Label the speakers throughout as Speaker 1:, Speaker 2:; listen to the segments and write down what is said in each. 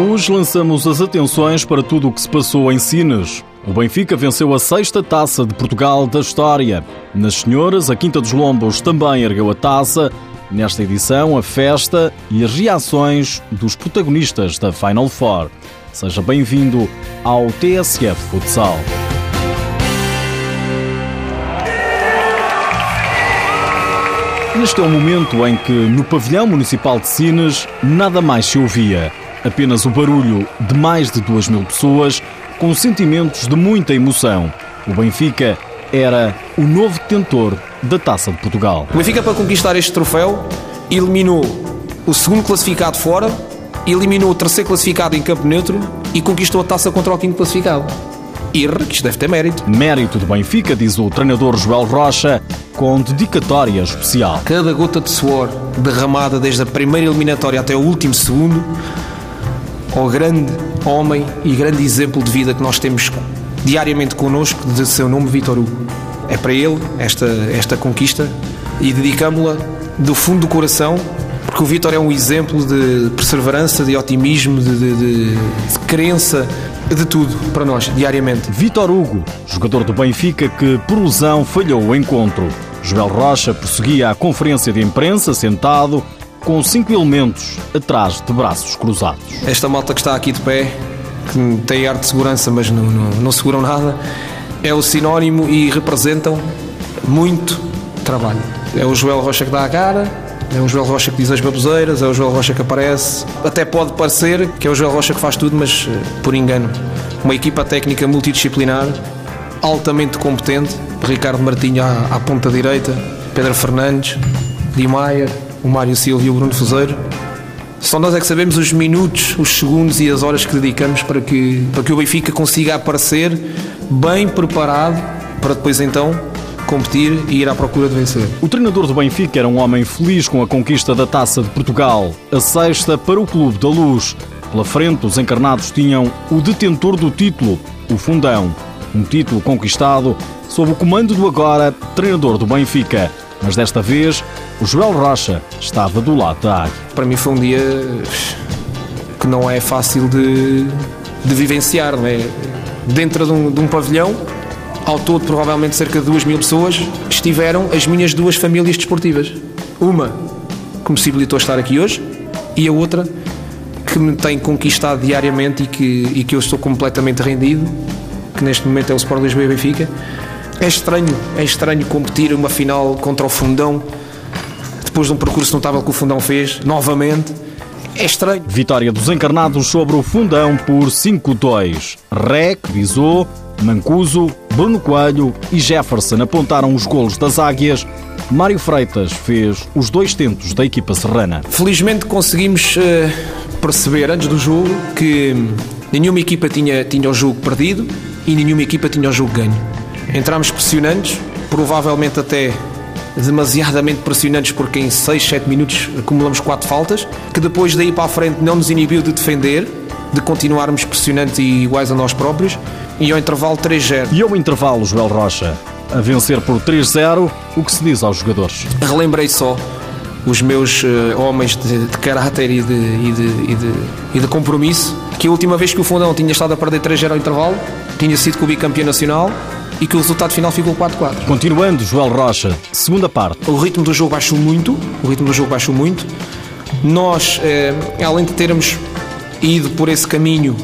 Speaker 1: Hoje lançamos as atenções para tudo o que se passou em Sines. O Benfica venceu a sexta taça de Portugal da história. Nas senhoras, a Quinta dos Lombos também ergueu a taça. Nesta edição, a festa e as reações dos protagonistas da Final Four. Seja bem-vindo ao TSF Futsal. Este é o momento em que, no pavilhão municipal de Sines, nada mais se ouvia. Apenas o barulho de mais de duas mil pessoas, com sentimentos de muita emoção. O Benfica era o novo detentor da Taça de Portugal.
Speaker 2: O Benfica, para conquistar este troféu, eliminou o segundo classificado fora, eliminou o terceiro classificado em campo neutro e conquistou a taça contra o quinto classificado. Irra, que isto deve ter mérito.
Speaker 1: Mérito do Benfica, diz o treinador Joel Rocha, com dedicatória especial.
Speaker 2: Cada gota de suor derramada desde a primeira eliminatória até o último segundo, ao grande homem e grande exemplo de vida que nós temos diariamente connosco, de seu nome Vitor Hugo. É para ele esta, esta conquista e dedicamos-la do fundo do coração, porque o Vitor é um exemplo de perseverança, de otimismo, de, de, de, de crença, de tudo para nós, diariamente.
Speaker 1: Vitor Hugo, jogador do Benfica que por lesão falhou o encontro. Joel Rocha prosseguia a conferência de imprensa sentado com cinco elementos atrás de braços cruzados.
Speaker 2: Esta malta que está aqui de pé, que tem arte de segurança, mas não, não, não seguram nada, é o sinónimo e representam muito trabalho. É o Joel Rocha que dá a cara, é o Joel Rocha que diz as baboseiras, é o Joel Rocha que aparece. Até pode parecer que é o Joel Rocha que faz tudo, mas eh, por engano. Uma equipa técnica multidisciplinar, altamente competente. Ricardo Martinho à, à ponta direita, Pedro Fernandes, Di Maia, o Mário Silva e o Bruno Fuzeiro. Só nós é que sabemos os minutos, os segundos e as horas que dedicamos para que, para que o Benfica consiga aparecer bem preparado para depois então competir e ir à procura de vencer.
Speaker 1: O treinador do Benfica era um homem feliz com a conquista da Taça de Portugal, a sexta para o Clube da Luz. Pela frente, os encarnados tinham o detentor do título, o Fundão. Um título conquistado sob o comando do agora treinador do Benfica. Mas desta vez, o Joel Rocha estava do lado da águia.
Speaker 2: Para mim foi um dia que não é fácil de, de vivenciar, não é? Dentro de um, de um pavilhão, ao todo provavelmente cerca de duas mil pessoas, estiveram as minhas duas famílias desportivas. Uma que me possibilitou estar aqui hoje e a outra que me tem conquistado diariamente e que, e que eu estou completamente rendido, que neste momento é o Sport Lisboa e Benfica. É estranho, é estranho competir uma final contra o Fundão depois de um percurso notável que o Fundão fez, novamente. É estranho.
Speaker 1: Vitória dos encarnados sobre o Fundão por 5-2. Rec, Visou, Mancuso, Bruno Coelho e Jefferson apontaram os golos das águias. Mário Freitas fez os dois tentos da equipa serrana.
Speaker 2: Felizmente conseguimos uh, perceber antes do jogo que nenhuma equipa tinha, tinha o jogo perdido e nenhuma equipa tinha o jogo ganho. Entramos pressionantes, provavelmente até demasiadamente pressionantes porque em 6, 7 minutos acumulamos 4 faltas, que depois daí para a frente não nos inibiu de defender, de continuarmos pressionantes e iguais a nós próprios, e ao intervalo 3-0.
Speaker 1: E ao intervalo, Joel Rocha, a vencer por 3-0, o que se diz aos jogadores?
Speaker 2: Relembrei só os meus uh, homens de, de caráter e de, e, de, e, de, e de compromisso, que a última vez que o Fundão tinha estado a perder 3-0 ao intervalo, tinha sido com o bicampeão nacional e que o resultado final ficou 4-4.
Speaker 1: Continuando, Joel Rocha, segunda parte.
Speaker 2: O ritmo do jogo baixou muito, o ritmo do jogo baixou muito. Nós, eh, além de termos ido por esse caminho,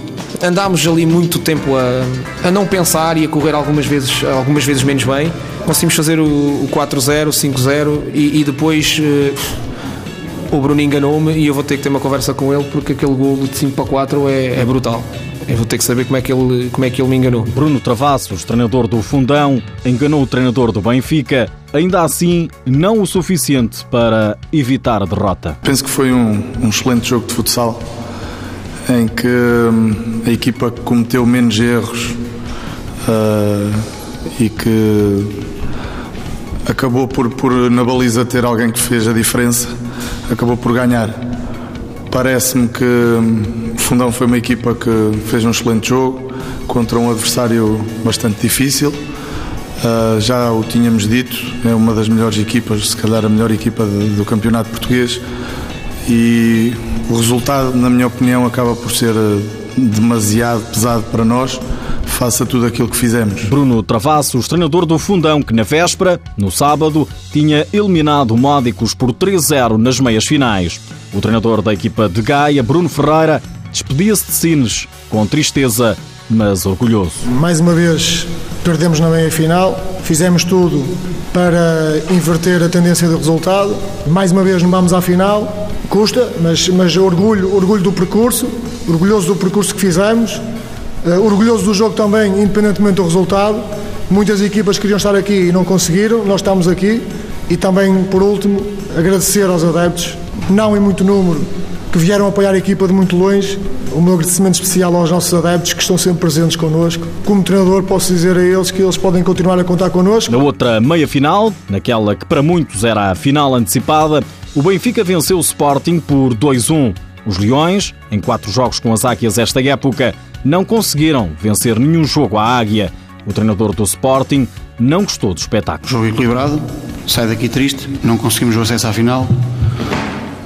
Speaker 2: andámos ali muito tempo a, a não pensar e a correr algumas vezes, algumas vezes menos bem. Conseguimos fazer o, o 4-0, 5-0 e, e, depois eh, o Bruno enganou-me e eu vou ter que ter uma conversa com ele porque aquele gol de 5 para 4 é, é brutal. Eu vou ter que saber como é que ele, como é que ele me enganou.
Speaker 1: Bruno Travassos, treinador do Fundão, enganou o treinador do Benfica, ainda assim não o suficiente para evitar a derrota.
Speaker 3: Penso que foi um, um excelente jogo de futsal em que hum, a equipa cometeu menos erros uh, e que acabou por, por na baliza ter alguém que fez a diferença, acabou por ganhar. Parece-me que hum, o Fundão foi uma equipa que fez um excelente jogo contra um adversário bastante difícil. Uh, já o tínhamos dito, é uma das melhores equipas, se calhar a melhor equipa de, do campeonato português. E o resultado, na minha opinião, acaba por ser eh, demasiado pesado para nós faça tudo aquilo que fizemos.
Speaker 1: Bruno Travassos, treinador do Fundão, que na véspera, no sábado, tinha eliminado Módicos por 3-0 nas meias finais. O treinador da equipa de Gaia, Bruno Ferreira, despedia-se de Sines com tristeza, mas orgulhoso.
Speaker 4: Mais uma vez perdemos na meia final, fizemos tudo para inverter a tendência do resultado. Mais uma vez não vamos à final, custa, mas, mas orgulho, orgulho do percurso, orgulhoso do percurso que fizemos Uh, orgulhoso do jogo também, independentemente do resultado. Muitas equipas queriam estar aqui e não conseguiram, nós estamos aqui. E também, por último, agradecer aos adeptos, não em muito número, que vieram apoiar a equipa de muito longe. O meu agradecimento especial aos nossos adeptos que estão sempre presentes connosco. Como treinador, posso dizer a eles que eles podem continuar a contar connosco.
Speaker 1: Na outra meia-final, naquela que para muitos era a final antecipada, o Benfica venceu o Sporting por 2-1. Os Leões, em quatro jogos com as Águias esta época, não conseguiram vencer nenhum jogo à Águia. O treinador do Sporting não gostou do espetáculo.
Speaker 5: Jogo equilibrado, sai daqui triste, não conseguimos o acesso à final.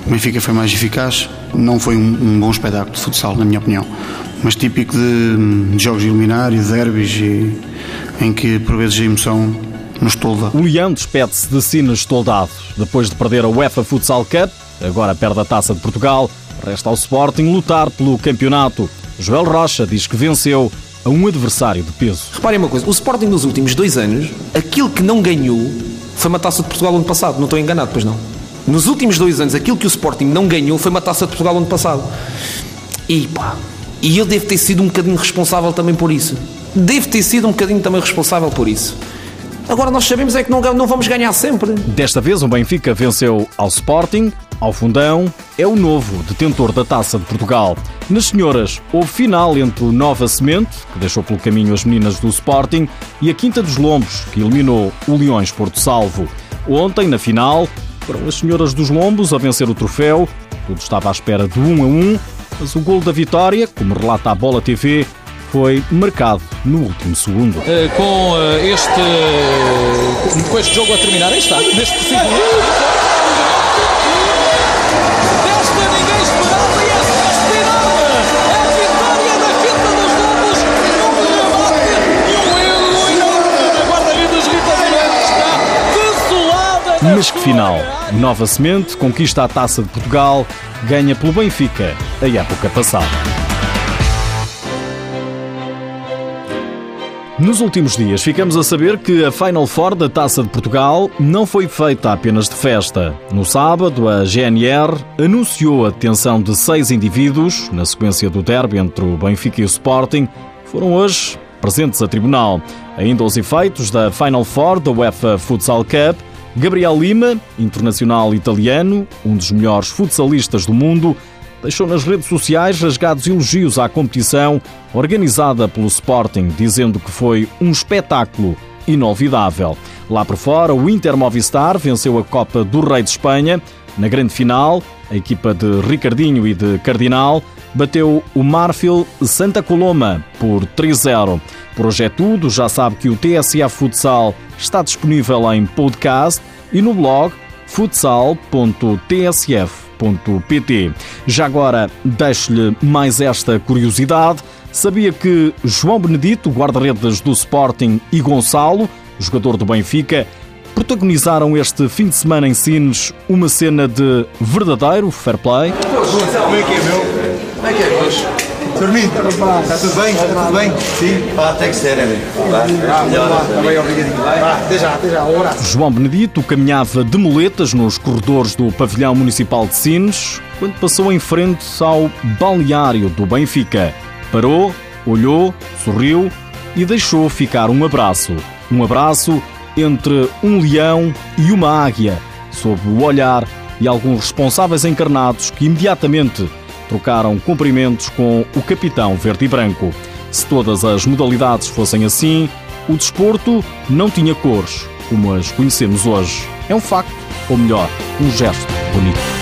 Speaker 5: O Benfica foi mais eficaz, não foi um, um bom espetáculo de futsal, na minha opinião, mas típico de, de jogos de eliminar e de derbys, e, em que por vezes a emoção nos tolda.
Speaker 1: O Leão despede-se de Sines toldado. Depois de perder a UEFA Futsal Cup, agora perde a Taça de Portugal, resta ao Sporting lutar pelo campeonato. Joel Rocha diz que venceu a um adversário de peso.
Speaker 2: Reparem uma coisa, o Sporting nos últimos dois anos, aquilo que não ganhou foi uma taça de Portugal ano passado, não estou enganado, pois não. Nos últimos dois anos, aquilo que o Sporting não ganhou foi uma taça de Portugal ano passado. E pá, e eu devo ter sido um bocadinho responsável também por isso. Devo ter sido um bocadinho também responsável por isso. Agora nós sabemos é que não, não vamos ganhar sempre.
Speaker 1: Desta vez o Benfica venceu ao Sporting, ao Fundão, é o novo detentor da Taça de Portugal. Nas senhoras, houve final entre o Nova Semente, que deixou pelo caminho as meninas do Sporting, e a Quinta dos Lombos, que eliminou o Leões Porto Salvo. Ontem, na final, foram as senhoras dos Lombos a vencer o troféu. Tudo estava à espera de 1 a 1, mas o gol da vitória, como relata a Bola TV, foi marcado no último segundo.
Speaker 6: Uh, com uh, este uh, com este jogo a terminar, aí está, neste preciso
Speaker 1: Mas que final! Nova Semente conquista a Taça de Portugal, ganha pelo Benfica a época passada. Nos últimos dias ficamos a saber que a Final Four da Taça de Portugal não foi feita apenas de festa. No sábado, a GNR anunciou a detenção de seis indivíduos na sequência do derby entre o Benfica e o Sporting, foram hoje presentes a tribunal. Ainda os efeitos da Final Four da UEFA Futsal Cup, Gabriel Lima, internacional italiano, um dos melhores futsalistas do mundo, deixou nas redes sociais rasgados elogios à competição organizada pelo Sporting, dizendo que foi um espetáculo inolvidável. Lá por fora, o Inter Movistar venceu a Copa do Rei de Espanha. Na grande final, a equipa de Ricardinho e de Cardinal bateu o Marfil Santa Coloma por 3-0. Por hoje é tudo, já sabe que o TSF Futsal está disponível em podcast e no blog futsal.tsf já agora, deixo-lhe mais esta curiosidade. Sabia que João Benedito, guarda-redes do Sporting, e Gonçalo, jogador do Benfica, protagonizaram este fim de semana em Sines uma cena de verdadeiro fair play?
Speaker 7: Como é que é, meu? Como é que é, hoje? Dormindo? Está tudo bem? Está tudo bem? Sim? Pá, tem que ser, é bem. Está bem, obrigadinho. Vá, até já, até já. Um abraço.
Speaker 1: João Benedito caminhava de moletas nos corredores do pavilhão municipal de Sines quando passou em frente ao balneário do Benfica. Parou, olhou, sorriu e deixou ficar um abraço. Um abraço entre um leão e uma águia, sob o olhar e alguns responsáveis encarnados que imediatamente trocaram cumprimentos com o capitão verde e branco. Se todas as modalidades fossem assim, o desporto não tinha cores, como as conhecemos hoje. É um facto, ou melhor, um gesto bonito.